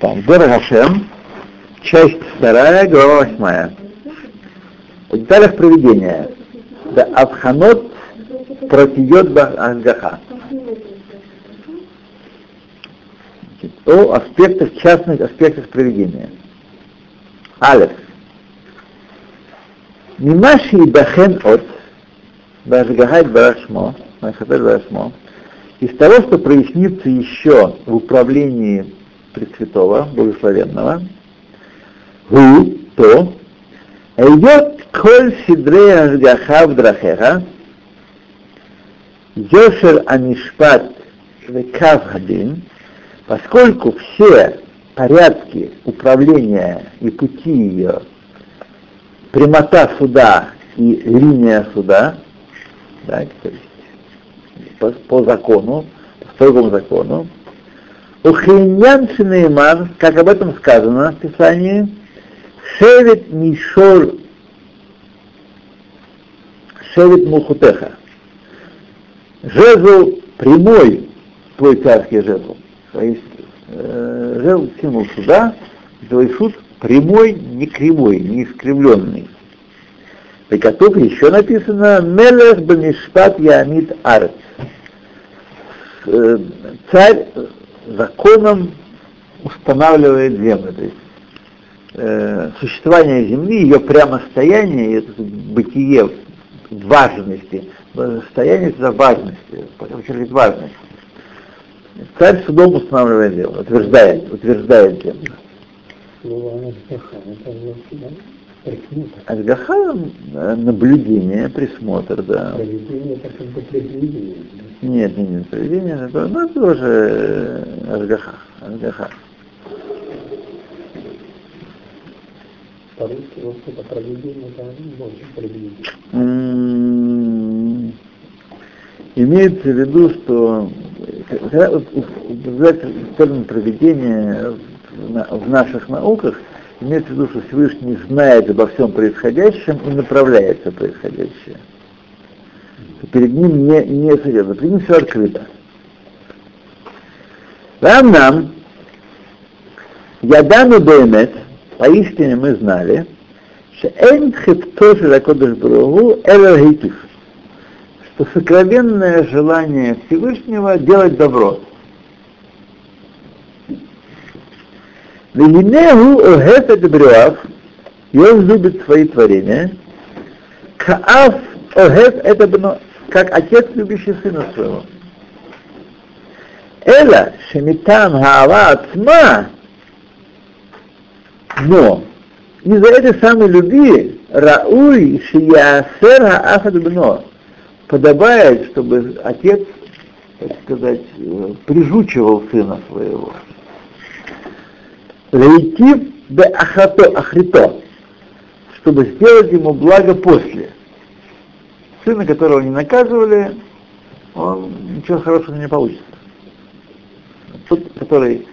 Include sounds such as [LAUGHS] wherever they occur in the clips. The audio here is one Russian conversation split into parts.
Так, Дорогашем, часть вторая, глава восьмая. В деталях проведения. Да Авханот протиет Ангаха. О аспектах, частных аспектах проведения. Алеф. Мимаши и Бахен от Башгахать Барашмо, Махатер Барашмо, из того, что прояснится еще в управлении Пресвятого, Благословенного, гу, то, идет коль сидрей ашгаха в драхеха, йошер анишпат векав один, поскольку все порядки управления и пути ее, прямота суда и линия суда, да, то есть по, по закону, по строгому закону, Ухиньян Шинеймар, как об этом сказано в Писании, Шевит Мишор Шевит Мухутеха. Жезл прямой, твой царский жезл. То есть э, жезл символ суда, твой суд прямой, не кривой, не искривленный. При котором еще написано Мелех Бамишпат Ямид Арц. Э, царь законом устанавливает землю. То есть э, существование Земли, ее прямостояние, это бытие важности, состояние это важности, подчеркивает важность. Царь судом устанавливает землю, утверждает, утверждает землю. Ашгаха э, наблюдение, присмотр, да. Проведение это как бы. Нет, нет, нет, проведение, это, ну, тоже Ашгаха. Ашгаха. По-русски вот это проведение, да, ну, больше проведение. М-м-м. Имеется в виду, что когда употребляется термин проведение в наших науках, имеется в виду, что Всевышний знает обо всем происходящем и направляет все происходящее. Перед ним не, не серьезно, перед ним все открыто. Вам нам, Ядану Беймет, поистине мы знали, что Эйн Хептоши Ракодыш Брагу Элергитив, что сокровенное желание Всевышнего делать добро. Вегинегу охеф это брюав, и он любит свои творения. Каав охеф это бно, как отец, любящий сына своего. Эла шемитам хаава ацма, но из-за этой самой любви Рауй шиясер хаафад бно подобает, чтобы отец, так сказать, прижучивал сына своего. Лейтив бе ахрато, ахрито, чтобы сделать ему благо после. Сына, которого не наказывали, он ничего хорошего не получится. Тот, который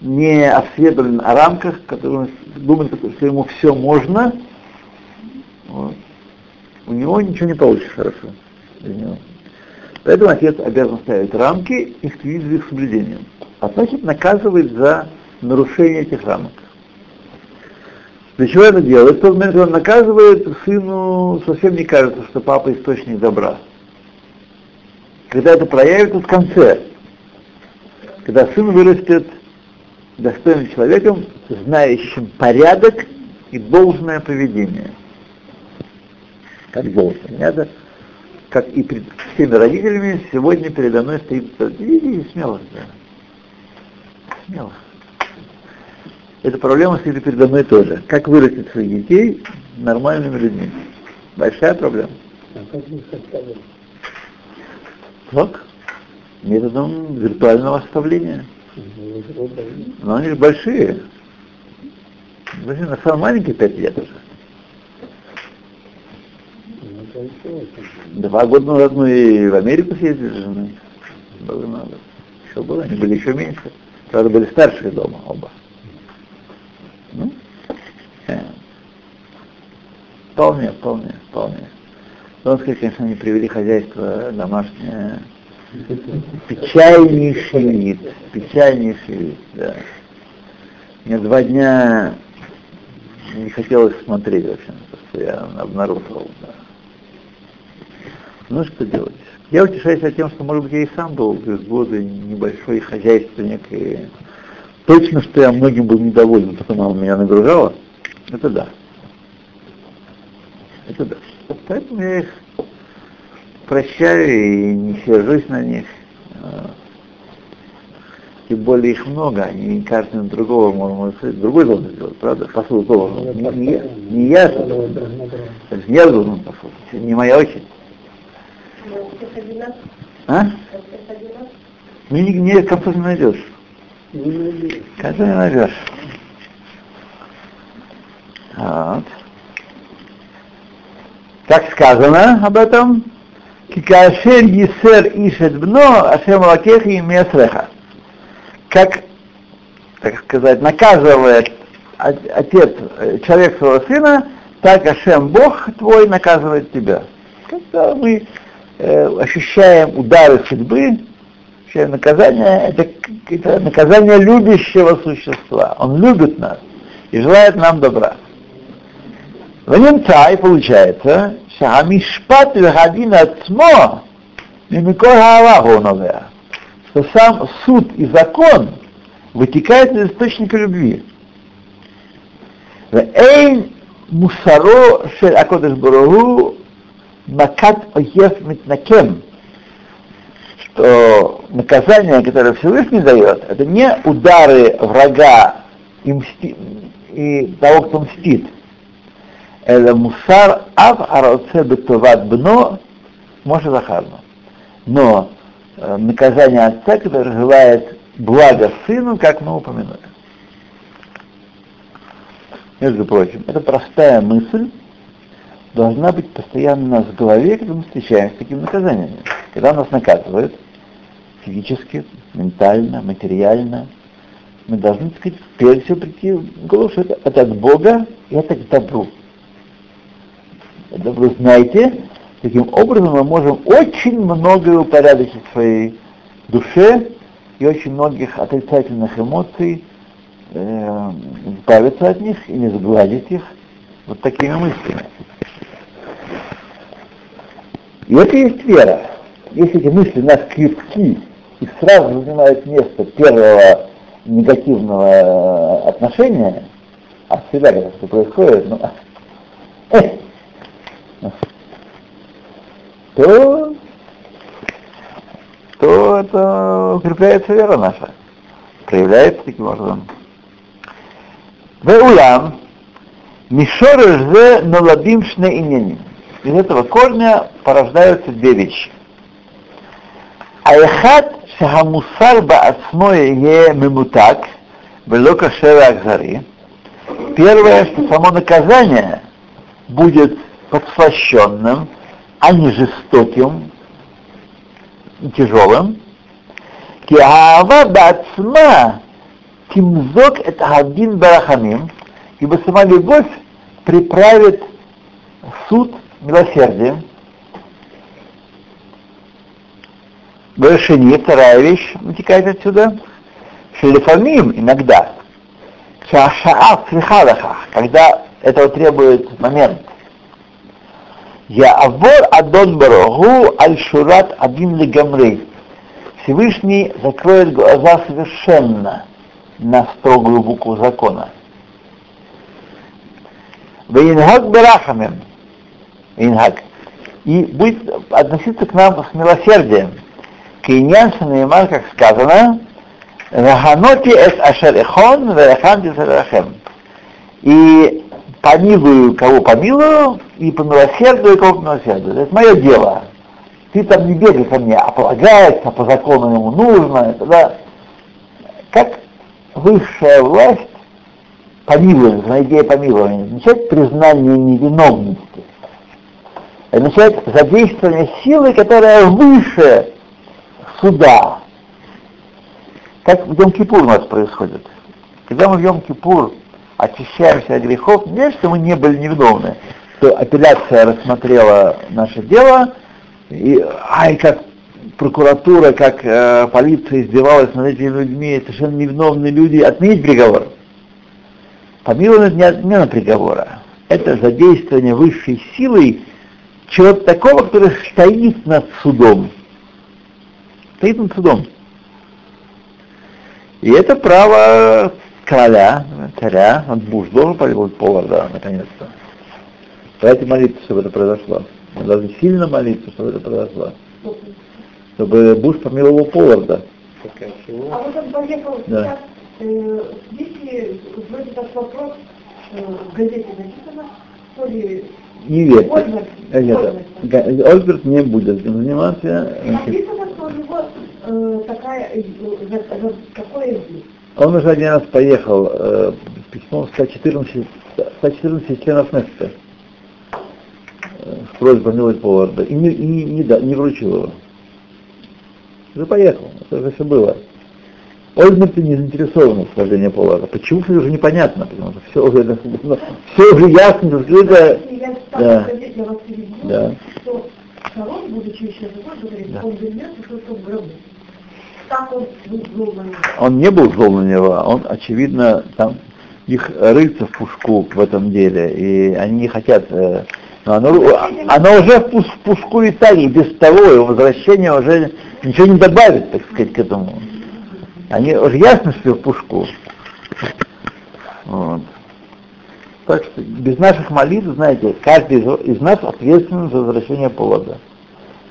не осведомлен о рамках, который думает, что ему все можно, вот, у него ничего не получится хорошо для него. Поэтому отец обязан ставить рамки и следить за их соблюдением. А значит наказывает за нарушение этих рамок. Для чего это делает? В тот момент, когда он наказывает, сыну совсем не кажется, что папа источник добра. Когда это проявится в конце, когда сын вырастет достойным человеком, знающим порядок и должное поведение. Как должно. Понятно? Как и перед всеми родителями, сегодня передо мной стоит... Иди, смело. Да. Смело. Эта проблема стоит передо мной тоже. Как вырастить своих детей нормальными людьми? Большая проблема. Как? Методом виртуального оставления. Но они же большие. Большие, на самом маленькие пять лет уже. Два года назад мы в Америку съездили с женой. Было надо. Еще было, они были еще меньше. Правда, были старшие дома оба. Ну? Вполне, вполне, вполне. Он сказать, конечно, они привели хозяйство домашнее печальнейший вид, печальнейший вид, да. Мне два дня не хотелось смотреть вообще, что я обнаружил. Да. Ну что делать? Я утешаюсь тем, что, может быть, я и сам был в годы небольшой хозяйственник, и точно, что я многим был недоволен, потому что она меня нагружала, это да. Это да. Поэтому я их прощаю и не сержусь на них. А, тем более их много, они каждый на другого может сказать, другой должен сделать, правда? Посуду должен. Не, не, не я же. Это не я должен послушать, не моя очередь. А? Ну, не, не не найдешь. Не найдешь. Вот. Как сказано об этом, Кикашер Есер Ишет Бно, Ашем Лакех и Месреха. Как, так сказать, наказывает отец, человек своего сына, так Ашем Бог твой наказывает тебя. Когда мы э, ощущаем удары судьбы, ощущаем наказание, это, это наказание любящего существа. Он любит нас и желает нам добра. В нем Валенцай получается, Шахамишпат Вахадин Ацмо Мимикор Хаалахонове, что сам суд и закон вытекает из источника любви. Эйн мусаро шель акодыш барагу макат оев митнакем. Что наказание, которое Всевышний дает, это не удары врага и, мсти, и того, кто мстит, это мусар ав ароце бетуват бно может захарно. Но э, наказание отца, который желает благо сыну, как мы упомянули. Между прочим, это простая мысль должна быть постоянно у нас в голове, когда мы встречаемся с такими наказаниями. Когда нас наказывают физически, ментально, материально, мы должны, так сказать, прежде всего прийти в голову, что это, это от Бога и это к добру это вы знаете, таким образом мы можем очень многое упорядочить в своей душе и очень многих отрицательных эмоций э, избавиться от них или сгладить их вот такими мыслями. И это есть вера. Если эти мысли нас крепки и сразу занимают место первого негативного э, отношения, а всегда это происходит, ну, [LAUGHS] то, то это укрепляется вера наша. Проявляется таким образом. Веулам, Мишорыш зе ноладим шне иняним. Из этого корня порождаются две вещи. Айхат шахамусар баасмое е мемутак, вело кашера акзари. Первое, что само наказание будет подслащенным, а не жестоким и тяжелым. Киава бацма тимзок это один барахамим, ибо сама любовь приправит суд милосердием. Большине, вторая вещь вытекает отсюда. Шелефамим иногда, шашаа когда этого требует момент, я авор Адон Барогу Аль-Шурат Адин Легамрей. Всевышний закроет глаза совершенно на строгую букву закона. Вейнхак Берахамем. Вейнхак. И будет относиться к нам с милосердием. Кейнян Шанеймар, как сказано, Раханоти эс ашер эхон, вераханти И помилую, кого помилую, и помилосердую, кого помилосердую. Это мое дело. Ты там не бегай ко мне, а полагается, по закону ему нужно. Это, да. Как высшая власть помилования, на идея помилования, означает признание невиновности. Означает задействование силы, которая выше суда. Как в Йом-Кипур у нас происходит. Когда мы в Йом-Кипур очищаемся от грехов, не что мы не были невиновны, что апелляция рассмотрела наше дело, и, ай, как прокуратура, как э, полиция издевалась над этими людьми, совершенно невиновные люди, отменить приговор. Помилование не отмена приговора. Это задействование высшей силой чего-то такого, который стоит над судом. Стоит над судом. И это право короля, царя, он Буш должен помиловать повара, наконец-то. Давайте молиться, чтобы это произошло. Мы должны сильно молиться, чтобы это произошло. Чтобы Буш помиловал Поварда. А вот он поехал Да. сейчас, э, если вроде как вопрос э, в газете написано, то ли Не верьте. Ольберт, Э, нет, Ольберт. Га- Ольберт не будет заниматься. написано, что у него э, такая, э, здесь. Он уже один раз поехал э, письмом 114, 114 членов Несты э, с просьбой помиловать Поварда. И не, и не, не, да- не вручил его. Уже поехал, это уже все было. Ольберт не заинтересован в освобождении Поварда. Почему, кстати, уже непонятно, потому что все уже, все уже ясно, скрыто. Если я да. Да. что Шарон, будучи еще живой, говорит, Да. он вернется только в гробу. Он не был зол на него, он, очевидно, там их рыльца в пушку в этом деле, и они не хотят... э, но оно, оно уже в, пушку и так, без того его возвращение уже ничего не добавит, так сказать, к этому. Они уже ясно, что в пушку. Вот. Так что без наших молитв, знаете, каждый из, из нас ответственен за возвращение повода.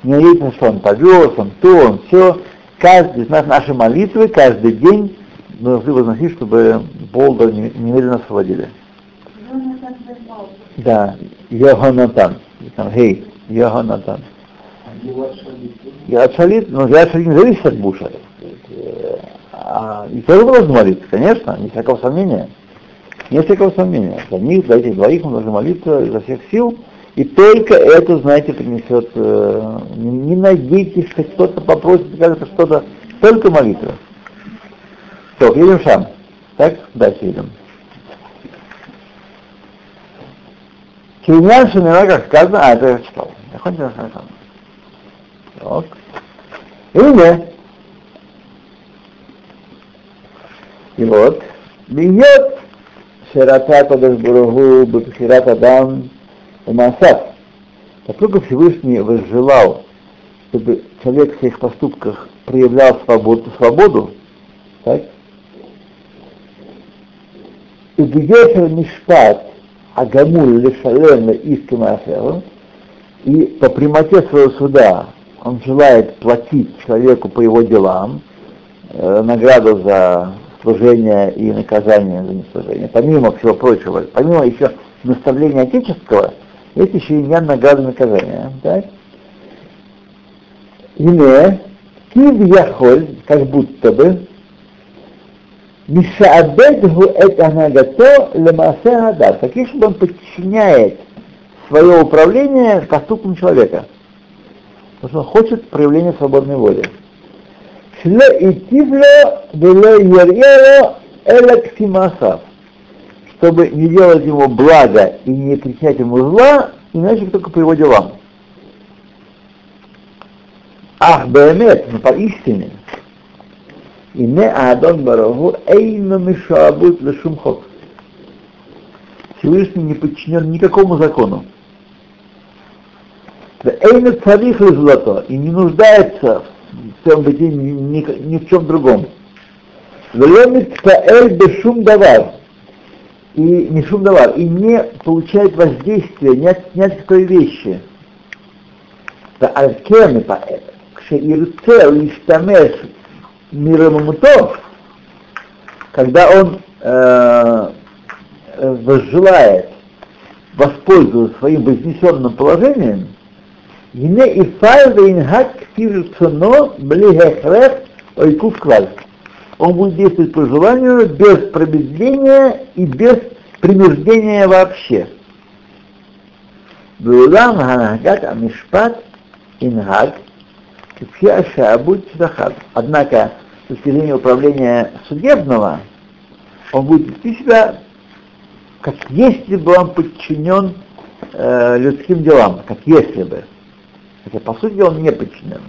Не видно, что он повез, он то, он все. Каждый из нас наши молитвы каждый день должны возносить, чтобы Бога немедленно освободили. Да, Йоханатан. Там, Гей, Йоханатан. Я шалит, но я шалит не зависит от Буша. А, и тоже мы должны молиться, конечно, не всякого сомнения. Нет всякого сомнения. За них, за этих двоих мы должны молиться изо всех сил. И только это, знаете, принесет... э, не, надейтесь, что кто-то попросит, скажет что-то. Только молитва. То, едем в Шам. Так, дальше идем. Киньян Шамина, как сказано, а, это я читал. Я не знаю, сам. Так. Или, и вот, бьет Широта Кодыш Бурагу Бабхират Адам Масад. Поскольку Всевышний возжелал, чтобы человек в своих поступках проявлял свободу, свободу так? И бьет Мишпат Агамуль Лешалем Искима и по прямоте своего суда он желает платить человеку по его делам, э, награду за служение и наказание за неслужение, помимо всего прочего, помимо еще наставления отеческого, есть еще и награды наказания. Так? Ине, кив яхоль, как будто бы, Мишаабедгу это нагато лемасе адат. Таких, чтобы он подчиняет свое управление поступкам человека. Потому что он хочет проявления свободной воли. Шле и тивло было ерьеро электимасав. Чтобы не делать ему блага и не причинять ему зла, иначе только по его делам. Ах, бемет, но поистине, и не Адон Барагу Эйна Мишабут Лешумхот. Всевышний не подчинен никакому закону. Эйна Царих злато и не нуждается в своем бытии ни, ни- ни в чем другом. Велемит Каэль Бешум Давар и не шум давар, и не получает воздействия ни от, ни от какой вещи. Алькены, кшеирце лиштамеш мирамамуто, когда он э, э, возжелает воспользоваться своим вознесенным положением, Ине и файда инхак кфирцуно блигехрех ойкув клаль. Он будет действовать по желанию без промедления и без принуждения вообще. Беулам ганагат амишпат ингак кфи ашабут цдахат. Однако, с точки зрения управления судебного, он будет вести себя, как если бы он подчинен э, людским делам, как если бы. Хотя, по сути, он не подчинен.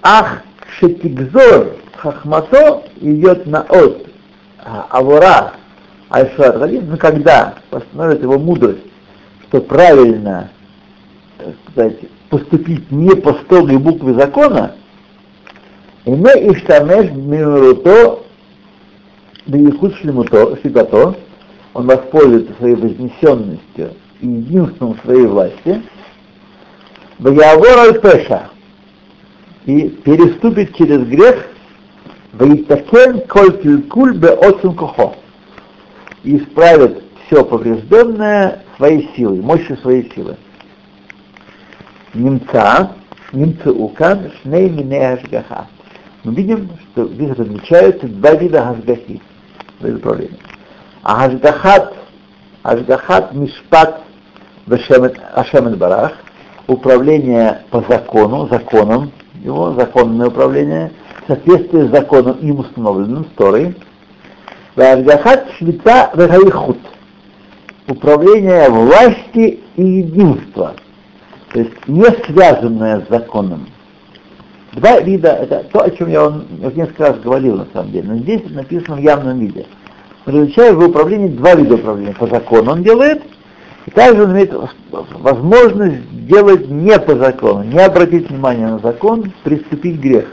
Ах, шетигзор хахмато идет на от авора Альшат но когда постановит его мудрость, что правильно сказать, поступить не по строгой букве закона, и мы иштамеш мимруто да и шлемуто, шигато, он воспользуется своей вознесенностью и единством своей власти, Ваявор пеша. И переступит через грех, Ваитакен коль килькуль бе кохо и исправит все поврежденное своей силой, мощью своей силы. Немца, немцы укан, шней мине ашгаха. Мы видим, что здесь различаются два вида хашгахи, два вида управления. А хашгахат, хашгахат мишпат Ашем Барах, управление по закону, законом, его законное управление, соответствие с законом им установленным, Торой, Варгахат Швита Вегаихут, управление власти и единства, то есть не связанное с законом. Два вида, это то, о чем я вам несколько раз говорил на самом деле, но здесь написано в явном виде. Различаю в управлении два вида управления. По закону он делает, и также он имеет возможность делать не по закону, не обратить внимание на закон, приступить к грех.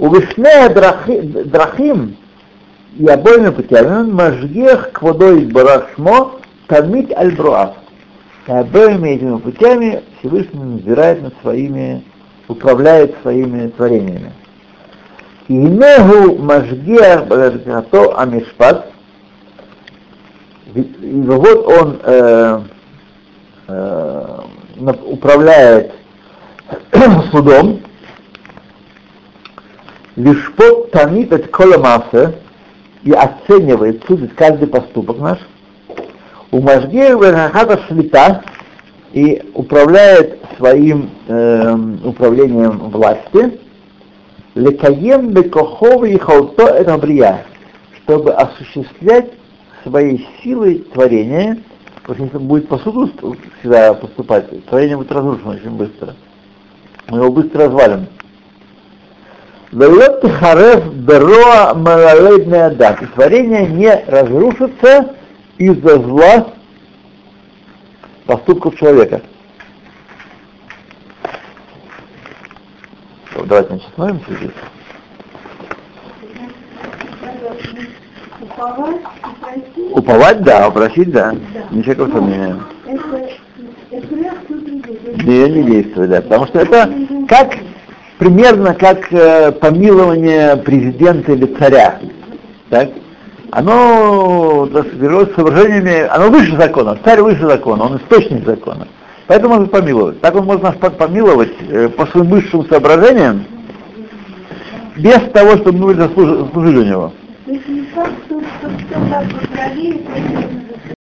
У Вишнея Драхим и обоими путями Мажгех к водой Барашмо Тамит Аль-Бруас. И обоими этими путями Всевышний надзирает над своими, управляет своими творениями. Инегу Мажгех Барашмо Амишпат и вот он э, э, управляет [COUGHS] судом, лишь под тамит от коломаса и оценивает, судит каждый поступок наш, у Мажгея Венахата Шлита и управляет своим э, управлением власти, лекаем бекохова и халто это брия, чтобы осуществлять своей силой творения, потому что будет по суду всегда поступать, творение будет разрушено очень быстро. Мы его быстро развалим. Дает Харев Бероа Малалейдный Адак. И творение не разрушится из-за зла поступков человека. Давайте значит, остановимся здесь. Уповать. Уповать, да, просить, да. Да. Ничего Ну, сомнения. Это, это. Не, не действует, да. Потому что это как примерно как э, помилование президента или царя. Так? Оно с соображениями, оно выше закона, царь выше закона, он источник закона. Поэтому можно помиловать. Так он может нас помиловать э, по своим высшим соображениям, без того, чтобы мы заслужили у него.